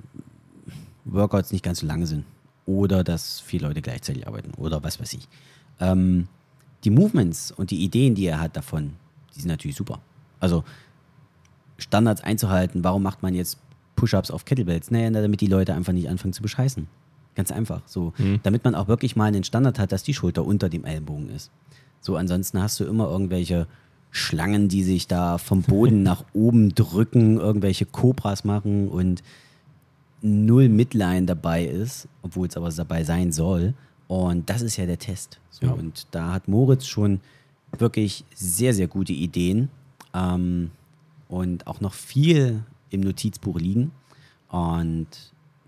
Workouts nicht ganz so lange sind oder dass viele Leute gleichzeitig arbeiten oder was weiß ich. Ähm, die Movements und die Ideen, die er hat davon, die sind natürlich super. Also Standards einzuhalten, warum macht man jetzt Push-Ups auf Kettlebells? Naja, damit die Leute einfach nicht anfangen zu bescheißen. Ganz einfach. So, damit man auch wirklich mal einen Standard hat, dass die Schulter unter dem Ellenbogen ist. So, ansonsten hast du immer irgendwelche Schlangen, die sich da vom Boden *laughs* nach oben drücken, irgendwelche Cobras machen und null Midline dabei ist, obwohl es aber dabei sein soll. Und das ist ja der Test. So, Ja. Und da hat Moritz schon wirklich sehr, sehr gute Ideen ähm, und auch noch viel im Notizbuch liegen. Und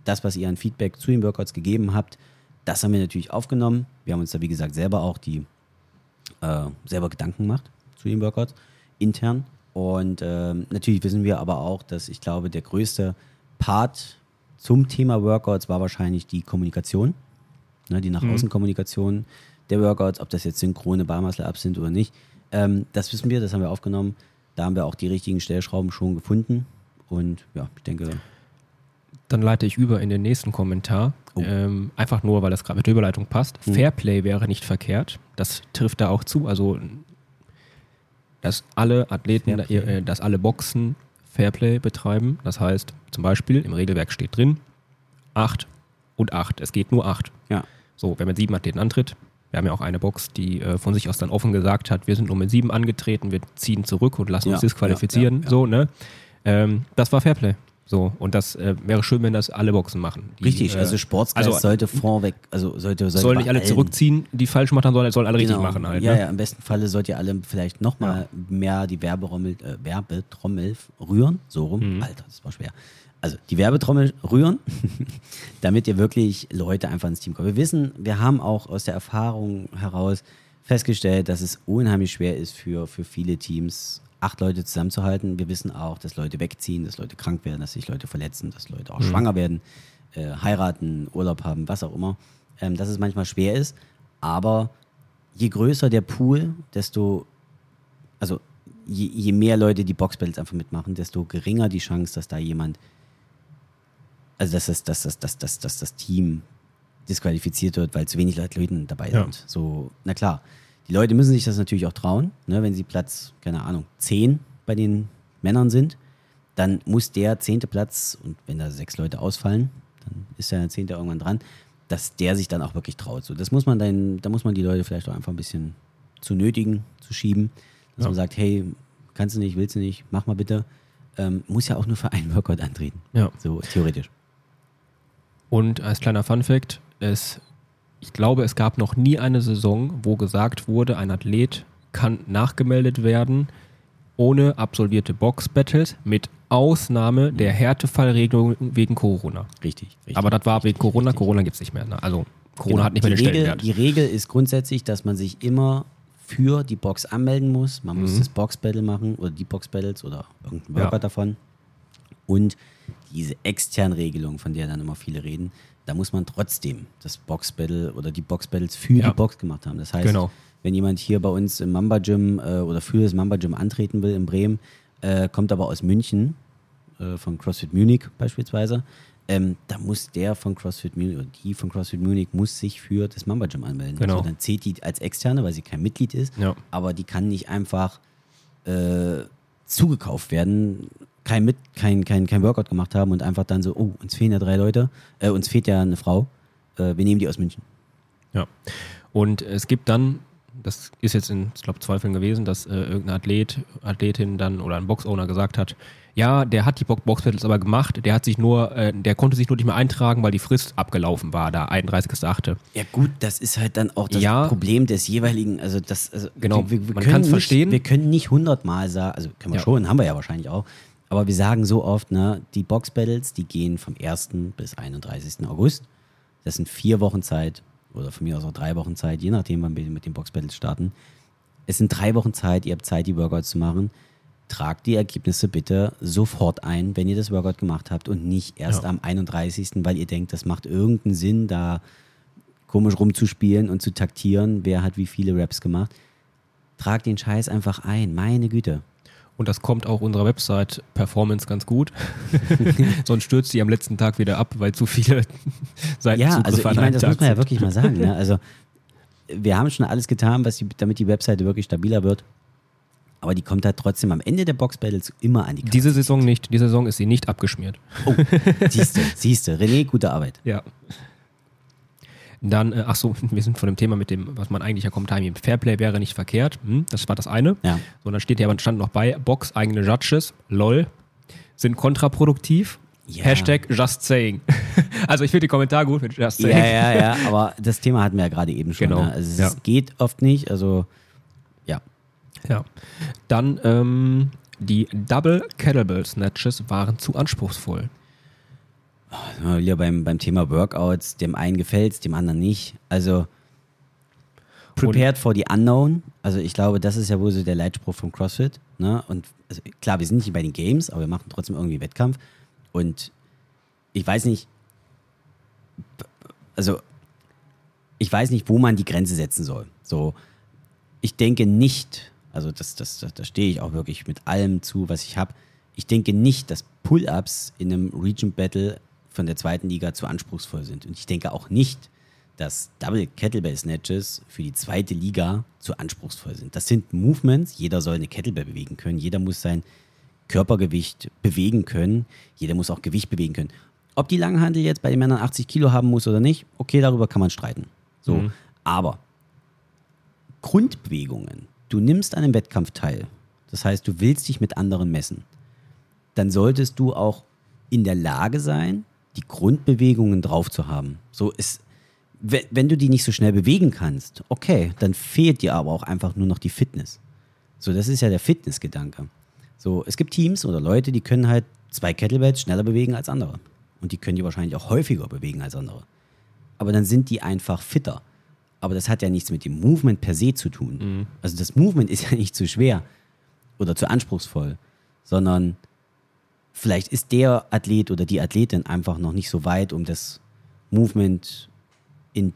das, was ihr an Feedback zu den Workouts gegeben habt, das haben wir natürlich aufgenommen. Wir haben uns da, wie gesagt, selber auch die äh, selber Gedanken gemacht zu den Workouts intern. Und ähm, natürlich wissen wir aber auch, dass ich glaube, der größte Part zum Thema Workouts war wahrscheinlich die Kommunikation, ne, die nach außen Kommunikation der Workouts, ob das jetzt synchrone Barmuscle-Ups sind oder nicht. Ähm, das wissen wir, das haben wir aufgenommen. Da haben wir auch die richtigen Stellschrauben schon gefunden. Und ja, ich denke, Dann leite ich über in den nächsten Kommentar. Oh. Ähm, einfach nur, weil das gerade mit der Überleitung passt. Fairplay wäre nicht verkehrt. Das trifft da auch zu. Also, dass alle Athleten, äh, dass alle Boxen Fairplay betreiben. Das heißt, zum Beispiel im Regelwerk steht drin, 8 und 8. Es geht nur 8. ja, So, wer mit sieben Athleten antritt, wir haben ja auch eine Box, die äh, von sich aus dann offen gesagt hat, wir sind nur mit sieben angetreten, wir ziehen zurück und lassen Ja, uns disqualifizieren. ja, ja. So, ne? Ähm, das war Fairplay. So, und das äh, wäre schön, wenn das alle Boxen machen. Die, richtig. äh, also Sportsgeist also- sollte vorweg, also sollte, sollte sollen nicht alle allen- zurückziehen, die falsch gemacht haben, sondern sollen alle richtig Genau. machen halt. Ja, ne? ja, im besten Falle sollt ihr alle vielleicht nochmal mehr die Werbetrommel, äh, Werbetrommel rühren, so rum. Mhm. Alter, das war schwer. Also die Werbetrommel rühren, *laughs* damit ihr wirklich Leute einfach ins Team kommt. Wir wissen, wir haben auch aus der Erfahrung heraus festgestellt, dass es unheimlich schwer ist für, für viele Teams, acht Leute zusammenzuhalten. Wir wissen auch, dass Leute wegziehen, dass Leute krank werden, dass sich Leute verletzen, dass Leute auch mhm. schwanger werden, äh, heiraten, Urlaub haben, was auch immer. Ähm, dass es manchmal schwer ist, aber je größer der Pool, desto, also je, je mehr Leute die Boxbattles einfach mitmachen, desto geringer die Chance, dass da jemand, also dass das, dass das, dass das, dass das Team disqualifiziert wird, weil zu wenig Leute dabei ja. sind. So, na klar. Die Leute müssen sich das natürlich auch trauen, ne? wenn sie Platz, keine Ahnung, 10 bei den Männern sind, dann muss der zehnte Platz, und wenn da sechs Leute ausfallen, dann ist der zehnte irgendwann dran, dass der sich dann auch wirklich traut. So, das muss man dann, da muss man die Leute vielleicht auch einfach ein bisschen zu nötigen, zu schieben, dass ja. man sagt, hey, kannst du nicht, willst du nicht, mach mal bitte. Ähm, muss ja auch nur für einen Workout antreten. Ja. So theoretisch. Und als kleiner Fun Fact, es, ich glaube, es gab noch nie eine Saison, wo gesagt wurde, ein Athlet kann nachgemeldet werden ohne absolvierte Box-Battles mit Ausnahme der Härtefallregelung wegen Corona. Richtig. richtig Aber das war richtig, wegen Corona. Richtig. Corona gibt es nicht mehr. Ne? Also Corona genau. hat nicht mehr die den Regel, Stellenwert. Die Regel ist grundsätzlich, dass man sich immer für die Box anmelden muss. Man muss Mhm. das Box-Battle machen oder die Box-Battles oder irgendein Workout Ja. davon. Und diese externen Regelung, von der dann immer viele reden, da muss man trotzdem das Box-Battle oder die Box-Battles für Ja. die Box gemacht haben. Das heißt, Genau. wenn jemand hier bei uns im Mamba Gym äh, oder für das Mamba Gym antreten will in Bremen, äh, kommt aber aus München, äh, von CrossFit Munich beispielsweise, ähm, da muss der von CrossFit Munich oder die von CrossFit Munich muss sich für das Mamba Gym anmelden. Genau. Also dann zählt die als externe, weil sie kein Mitglied ist, Ja. aber die kann nicht einfach äh, zugekauft werden, kein, mit, kein, kein, kein Workout gemacht haben und einfach dann so, oh, uns fehlen ja drei Leute, äh, uns fehlt ja eine Frau, äh, wir nehmen die aus München. Ja. Und es gibt dann, das ist jetzt in, ich glaube, zwei Fällen gewesen, dass äh, irgendein Athlet, Athletin dann oder ein Boxowner gesagt hat, ja, der hat die Bo- Box-Battles aber gemacht, der hat sich nur, äh, der konnte sich nur nicht mehr eintragen, weil die Frist abgelaufen war, da 31.8. Ja gut, das ist halt dann auch das Ja. Problem des jeweiligen, also das, also Genau, wir, wir man kann's nicht, verstehen. Wir können nicht hundertmal sagen, also können wir Ja. schon, haben wir ja wahrscheinlich auch, aber wir sagen so oft, ne, die Box-Battles, die gehen vom 1. bis 31. August. Das sind vier Wochen Zeit oder von mir aus auch drei Wochen Zeit, je nachdem, wann wir mit den Box-Battles starten. Es sind drei Wochen Zeit, ihr habt Zeit, die Workouts zu machen. Tragt die Ergebnisse bitte sofort ein, wenn ihr das Workout gemacht habt und nicht erst Ja. am 31., weil ihr denkt, das macht irgendeinen Sinn, da komisch rumzuspielen und zu taktieren, wer hat wie viele Raps gemacht. Tragt den Scheiß einfach ein, meine Güte. Und das kommt auch unserer Website Performance ganz gut. *laughs* Sonst stürzt die am letzten Tag wieder ab, weil zu viele *laughs* Seiten Ja, also ich meine, das Tag muss man ja wirklich mal sagen. Ne? Also wir haben schon alles getan, was die, damit die Webseite wirklich stabiler wird. Aber die kommt halt trotzdem am Ende der Box Battles immer an die Karte. Diese Saison nicht. Diese Saison ist sie nicht abgeschmiert. Oh, siehste, siehste. René, gute Arbeit. Ja. Dann, äh, ach so, *laughs* wir sind von dem Thema mit dem, was man eigentlich ja kommt, Timing. Fairplay wäre nicht verkehrt. Hm, das war das eine. Ja. So, dann steht hier aber stand noch bei, Box eigene Judges, lol, sind kontraproduktiv. Ja. Hashtag just saying. *laughs* also ich finde die Kommentare gut mit just Ja, saying. ja, ja, aber das Thema hatten wir ja gerade eben schon. Genau, Ne? Also es ja. geht oft nicht, also ja. Ja. Dann ähm, die Double Kettlebell Snatches waren zu anspruchsvoll. Sind wir wieder beim, beim Thema Workouts, dem einen gefällt's, dem anderen nicht. Also prepared for the unknown. Also ich glaube, das ist ja wohl so der Leitspruch vom CrossFit. Ne? Und also, klar, wir sind nicht bei den Games, aber wir machen trotzdem irgendwie Wettkampf. Und ich weiß nicht, also ich weiß nicht, wo man die Grenze setzen soll. So, ich denke nicht, also das, das, das, da stehe ich auch wirklich mit allem zu, was ich habe. Ich denke nicht, dass Pull-ups in einem Region Battle von der zweiten Liga zu anspruchsvoll sind. Und ich denke auch nicht, dass Double Kettlebell Snatches für die zweite Liga zu anspruchsvoll sind. Das sind Movements. Jeder soll eine Kettlebell bewegen können. Jeder muss sein Körpergewicht bewegen können. Jeder muss auch Gewicht bewegen können. Ob die Langhandel jetzt bei den Männern 80 Kilo haben muss oder nicht, okay, darüber kann man streiten. So, Mhm. aber Grundbewegungen. Du nimmst an einem Wettkampf teil. Das heißt, du willst dich mit anderen messen. Dann solltest du auch in der Lage sein, die Grundbewegungen drauf zu haben. So ist, we- wenn du die nicht so schnell bewegen kannst, okay, dann fehlt dir aber auch einfach nur noch die Fitness. So, das ist ja der Fitnessgedanke. So, es gibt Teams oder Leute, die können halt zwei Kettlebells schneller bewegen als andere. Und die können die wahrscheinlich auch häufiger bewegen als andere. Aber dann sind die einfach fitter. aber das hat ja nichts mit dem Movement per se zu tun. Mhm. Also das Movement ist ja nicht zu schwer oder zu anspruchsvoll, sondern vielleicht ist der Athlet oder die Athletin einfach noch nicht so weit, um das Movement in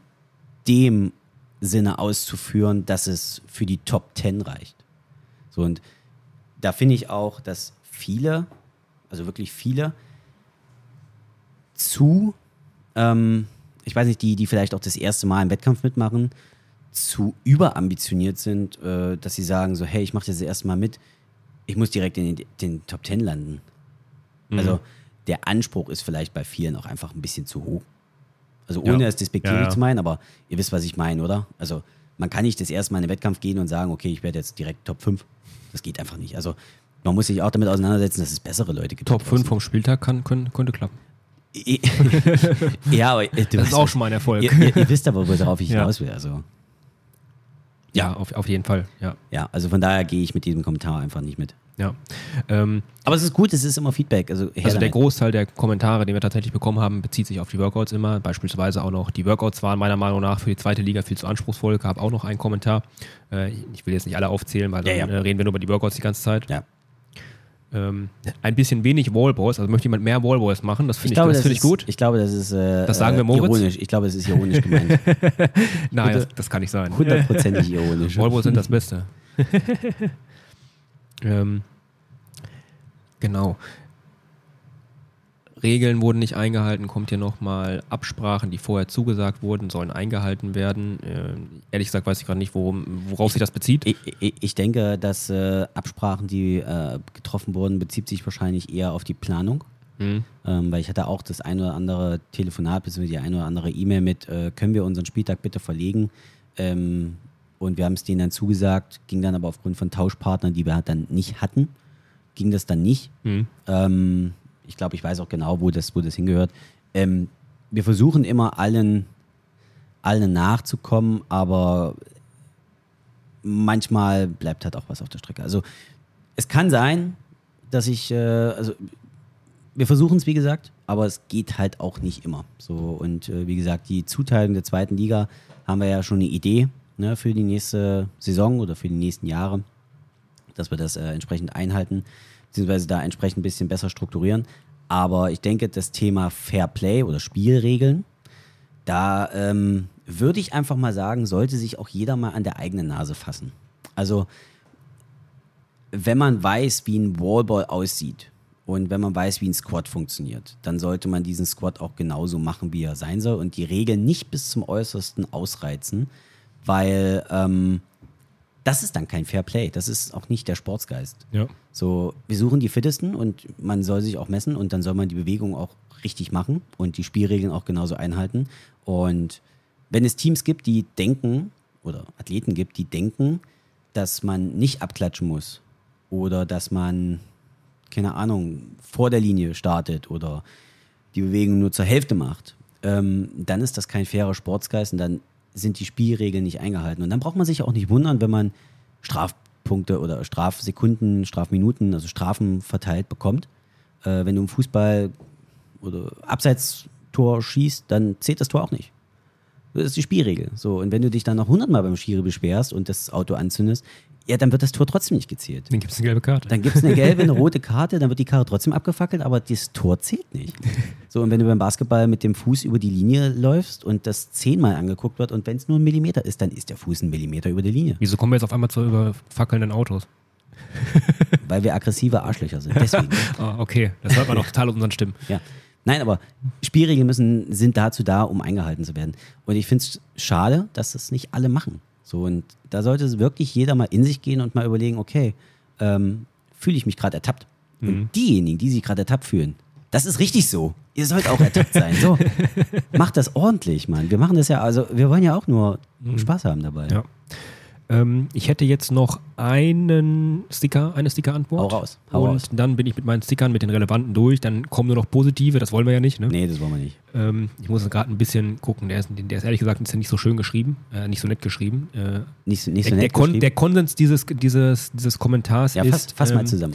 dem Sinne auszuführen, dass es für die Top 10 reicht. So und da finde ich auch, dass viele, also wirklich viele, zu, ähm, ich weiß nicht, die, die vielleicht auch das erste Mal im Wettkampf mitmachen, zu überambitioniert sind, äh, dass sie sagen so, hey, ich mache das erste Mal mit, ich muss direkt in den, den Top 10 landen. Also der Anspruch ist vielleicht bei vielen auch einfach ein bisschen zu hoch. Also ohne Ja. es despektierlich Ja, ja. zu meinen, aber ihr wisst, was ich meine, oder? Also man kann nicht das erste Mal in den Wettkampf gehen und sagen, okay, ich werde jetzt direkt Top 5. Das geht einfach nicht. Also man muss sich auch damit auseinandersetzen, dass es bessere Leute gibt. Top da 5 draußen. vom Spieltag kann, können, könnte klappen. *laughs* ja, aber äh, du Das ist auch schon mal ein Erfolg. Ihr, ihr, ihr wisst aber, worauf ich *laughs* hinaus will. Also, Ja, auf, auf jeden Fall. Ja. ja, also von daher gehe ich mit diesem Kommentar einfach nicht mit. ja. Ähm, Aber es ist gut, es ist immer Feedback. Also, also der. Großteil der Kommentare, die wir tatsächlich bekommen haben, bezieht sich auf die Workouts immer. Beispielsweise auch noch, die Workouts waren meiner Meinung nach für die zweite Liga viel zu anspruchsvoll. Gab auch noch einen Kommentar. Äh, ich will jetzt nicht alle aufzählen, weil Ja, dann ja. äh, reden wir nur über die Workouts die ganze Zeit. Ja. Ähm, ein bisschen wenig Wallballs, also möchte jemand mehr Wallballs machen, das finde ich, das finde ich ist, gut. Ich glaube, das ist äh, Das sagen wir äh, Moritz? ironisch. Ich glaube, es ist ironisch gemeint. *laughs* Nein, das, das kann nicht sein. Hundertprozentig ironisch. Wallballs sind das Beste. *laughs* ähm, genau. Regeln wurden nicht eingehalten, kommt hier nochmal. Absprachen, die vorher zugesagt wurden, sollen eingehalten werden. Ähm, ehrlich gesagt weiß ich gerade nicht, worum, worauf sich das bezieht. Ich, ich, ich denke, dass äh, Absprachen, die äh, getroffen wurden, bezieht sich wahrscheinlich eher auf die Planung. Hm. Ähm, weil ich hatte auch das ein oder andere Telefonat bzw. die ein oder andere E-Mail mit, äh, können wir unseren Spieltag bitte verlegen? Ähm, und wir haben es denen dann zugesagt, ging dann aber aufgrund von Tauschpartnern, die wir dann nicht hatten, ging das dann nicht. Hm. Ähm, ich glaube, ich weiß auch genau, wo das, wo das hingehört. Ähm, wir versuchen immer allen, allen nachzukommen, aber manchmal bleibt halt auch was auf der Strecke. Also es kann sein, dass ich, äh, also wir versuchen es, wie gesagt, aber es geht halt auch nicht immer. So und äh, wie gesagt, die Zuteilung der zweiten Liga haben wir ja schon eine Idee ne, für die nächste Saison oder für die nächsten Jahre, dass wir das äh, entsprechend einhalten, beziehungsweise da entsprechend ein bisschen besser strukturieren. Aber ich denke, das Thema Fair Play oder Spielregeln, da ähm, würde ich einfach mal sagen, sollte sich auch jeder mal an der eigenen Nase fassen. Also wenn man weiß, wie ein Wallball aussieht und wenn man weiß, wie ein Squat funktioniert, dann sollte man diesen Squat auch genauso machen, wie er sein soll und die Regeln nicht bis zum Äußersten ausreizen, weil ähm, das ist dann kein Fair Play. Das ist auch nicht der Sportsgeist. Ja. So, wir suchen die Fittesten und man soll sich auch messen und dann soll man die Bewegung auch richtig machen und die Spielregeln auch genauso einhalten. Und wenn es Teams gibt, die denken, oder Athleten gibt, die denken, dass man nicht abklatschen muss oder dass man, keine Ahnung, vor der Linie startet oder die Bewegung nur zur Hälfte macht, ähm, dann ist das kein fairer Sportsgeist und dann sind die Spielregeln nicht eingehalten. Und dann braucht man sich auch nicht wundern, wenn man Strafpunkte oder Strafsekunden, Strafminuten, also Strafen verteilt bekommt. Äh, wenn du im Fußball oder Abseitstor schießt, dann zählt das Tor auch nicht. Das ist die Spielregel. So, und wenn du dich dann noch hundertmal beim Schiri beschwerst und das Auto anzündest, ja, dann wird das Tor trotzdem nicht gezählt. Dann gibt es eine gelbe Karte. Dann gibt es eine gelbe, eine rote *laughs* Karte, dann wird die Karre trotzdem abgefackelt, aber das Tor zählt nicht. *laughs* So, und wenn du beim Basketball mit dem Fuß über die Linie läufst und das zehnmal angeguckt wird und wenn es nur ein Millimeter ist, dann ist der Fuß ein Millimeter über der Linie, Wieso kommen wir jetzt auf einmal zu überfackelnden Autos? *laughs* weil wir aggressive Arschlöcher sind. Deswegen. Ah, okay. Das hört man auch total aus unseren Stimmen. Ja. Nein, aber Spielregeln müssen, sind dazu da, um eingehalten zu werden. Und ich finde es schade, dass das nicht alle machen. So, und da sollte wirklich jeder mal in sich gehen und mal überlegen, okay, ähm, fühle ich mich gerade ertappt? Und diejenigen, die sich gerade ertappt fühlen, das ist richtig so. Ihr sollt auch ertappt sein. So, *laughs* macht das ordentlich, Mann. Wir machen das ja, also wir wollen ja auch nur Spaß haben dabei. Ja. Ähm, ich hätte jetzt noch einen Sticker, eine Sticker-Antwort. Hau raus, hau und raus. dann bin ich mit meinen Stickern, mit den relevanten durch. Dann kommen nur noch positive, das wollen wir ja nicht. Ne? Nee, das wollen wir nicht. Ähm, ich muss gerade ein bisschen gucken. Der ist, der ist ehrlich gesagt bisschen nicht so schön geschrieben, äh, nicht so nett geschrieben. Äh, Nicht, nicht so der, der, nett Kon geschrieben. der Konsens dieses, dieses, dieses Kommentars Ja, ist. fass, fass mal ähm, zusammen.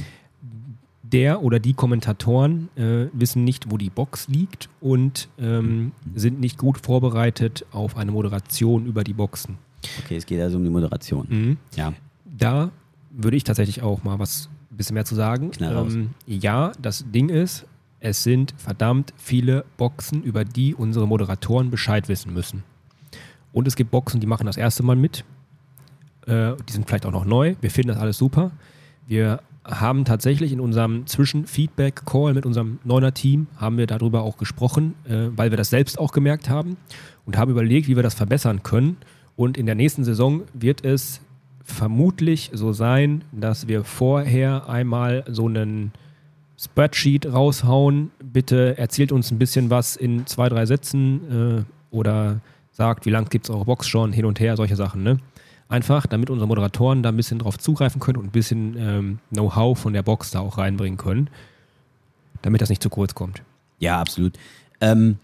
der oder die Kommentatoren äh, wissen nicht, wo die Box liegt und ähm, sind nicht gut vorbereitet auf eine Moderation über die Boxen. Okay, es geht also um die Moderation. Mhm. Ja. Da würde ich tatsächlich auch mal was ein bisschen mehr zu sagen. Ähm, ja, das Ding ist, es sind verdammt viele Boxen, über die unsere Moderatoren Bescheid wissen müssen. Und es gibt Boxen, die machen das erste Mal mit. Äh, die sind vielleicht auch noch neu. Wir finden das alles super. Wir haben tatsächlich in unserem Zwischen-Feedback-Call mit unserem Neuner-Team haben wir darüber auch gesprochen, äh, weil wir das selbst auch gemerkt haben und haben überlegt, wie wir das verbessern können. Und in der nächsten Saison wird es vermutlich so sein, dass wir vorher einmal so einen Spreadsheet raushauen. Bitte erzählt uns ein bisschen was in zwei, drei Sätzen äh, oder sagt, wie lange gibt es eure Box schon, hin und her, solche Sachen. Ne? Einfach, damit unsere Moderatoren da ein bisschen drauf zugreifen können und ein bisschen ähm, Know-how von der Box da auch reinbringen können, damit das nicht zu kurz kommt. Ja, absolut. Ähm,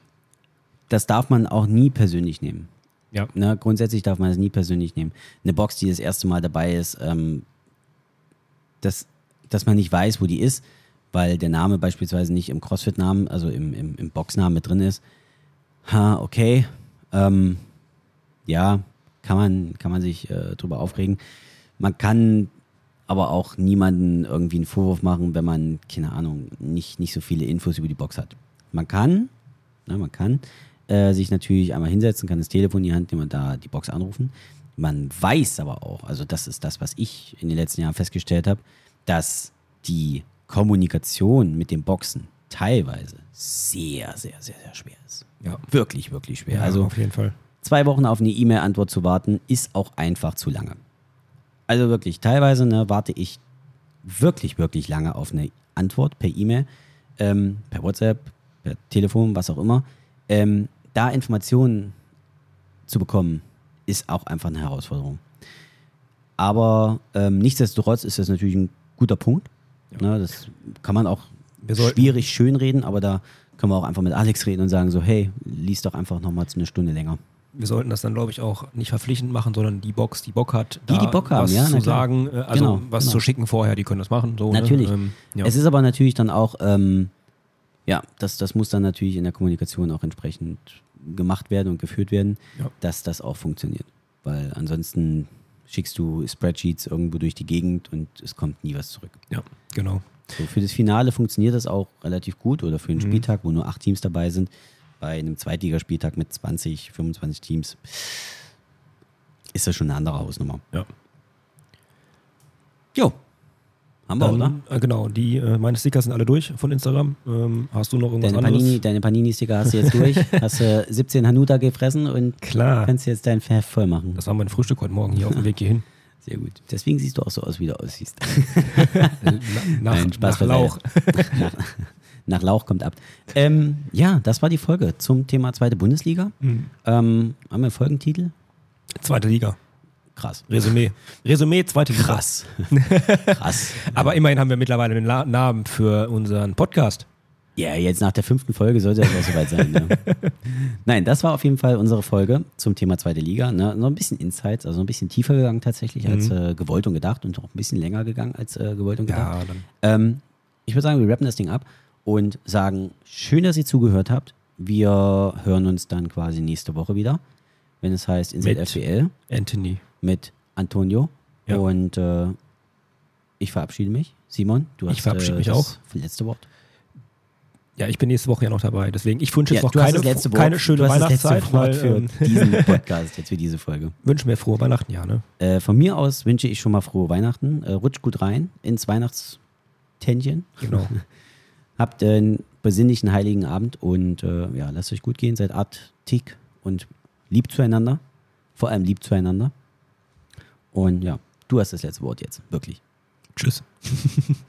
das darf man auch nie persönlich nehmen. Ja. Ne, grundsätzlich darf man es nie persönlich nehmen. Eine Box, die das erste Mal dabei ist, ähm, dass, dass man nicht weiß, wo die ist, weil der Name beispielsweise nicht im CrossFit-Namen, also im, im, im Boxnamen drin ist. Ha, okay. Ähm, ja, kann man, kann man sich äh, drüber aufregen. Man kann aber auch niemanden irgendwie einen Vorwurf machen, wenn man, keine Ahnung, nicht, nicht so viele Infos über die Box hat. Man kann, ne, man kann äh, sich natürlich einmal hinsetzen, kann das Telefon in die Hand nehmen und da die Box anrufen. Man weiß aber auch, also das ist das, was ich in den letzten Jahren festgestellt habe, dass die Kommunikation mit den Boxen teilweise sehr, sehr, sehr, sehr schwer ist. Ja. Wirklich, wirklich schwer. also auf jeden Fall. zwei Wochen auf eine E-Mail-Antwort zu warten, ist auch einfach zu lange. Also wirklich, teilweise ne, warte ich wirklich, wirklich lange auf eine Antwort per E-Mail, ähm, per WhatsApp, per Telefon, was auch immer. Ähm, da Informationen zu bekommen, ist auch einfach eine Herausforderung. Aber ähm, nichtsdestotrotz ist das natürlich ein guter Punkt. Ne, das kann man auch schwierig schönreden, aber da können wir auch einfach mit Alex reden und sagen so, hey, lies doch einfach nochmal eine Stunde länger. Wir sollten das dann, glaube ich, auch nicht verpflichtend machen, sondern die Box, die Bock hat, Die, da die Bock haben, was ja, zu sagen, äh, also Genau, was genau. zu schicken vorher, die können das machen. So, Natürlich. Ne? Ähm, ja. Es ist aber natürlich dann auch, ähm, ja, das, das muss dann natürlich in der Kommunikation auch entsprechend gemacht werden und geführt werden, Ja. dass das auch funktioniert. Weil ansonsten schickst du Spreadsheets irgendwo durch die Gegend und es kommt nie was zurück. ja, genau. So, für das Finale funktioniert das auch relativ gut oder für einen Mhm. Spieltag, wo nur acht Teams dabei sind. Bei einem Zweitligaspieltag mit 20, 25 Teams ist das schon eine andere Hausnummer. Ja. Jo, haben wir, oder? Dann, äh, genau, die, äh, meine Sticker sind alle durch von Instagram. Ähm, hast du noch irgendwas Deine anderes? Panini, deine Panini-Sticker hast du jetzt *laughs* durch. hast du 17 Hanuta gefressen und Klar. kannst jetzt dein Heft voll machen. Das war mein Frühstück heute Morgen hier auf dem Weg hierhin. *laughs* Sehr gut. Deswegen siehst du auch so aus, wie du aussiehst. *laughs* Na, nach, Nein, Spaß nach Lauch. nach, nach Lauch kommt ab. Ähm, ja, das war die Folge zum Thema zweite Bundesliga. Mhm. Ähm, haben wir einen Folgentitel? Zweite Liga. Krass. Resümee. Resümee, zweite Liga. Krass. *laughs* Krass. Aber immerhin haben wir mittlerweile einen La Namen für unseren Podcast. Ja, jetzt nach der fünften Folge sollte das auch soweit sein. Ne? *laughs* Nein, das war auf jeden Fall unsere Folge zum Thema zweite Liga. Ne? Noch ein bisschen Insights, also ein bisschen tiefer gegangen tatsächlich als äh, gewollt und gedacht und auch ein bisschen länger gegangen als äh, gewollt und gedacht. Ja, dann. Ähm, ich würde sagen, wir rappen das Ding ab und sagen, schön, dass ihr zugehört habt. Wir hören uns dann quasi nächste Woche wieder, wenn es heißt Inside FBL Anthony. Mit Antonio. Ja. Und äh, ich verabschiede mich. Simon, du hast Ich verabschiede äh, mich das auch. letzte Wort. Ja, ich bin nächste Woche ja noch dabei. Deswegen, ich wünsche jetzt noch du hast keine, Wort. keine schöne du hast das letzte Weihnachtszeit, Wort für ähm, diesen *laughs* Podcast, jetzt für diese Folge. wünsche mir frohe Weihnachten, ja, ne? Äh, von mir aus wünsche ich schon mal frohe Weihnachten. Äh, rutscht gut rein ins Weihnachtständchen. Genau. *laughs* Habt einen besinnlichen heiligen Abend und äh, ja, lasst euch gut gehen, seid artig und lieb zueinander. Vor allem lieb zueinander. Und ja, du hast das letzte Wort jetzt, wirklich. Tschüss. *laughs*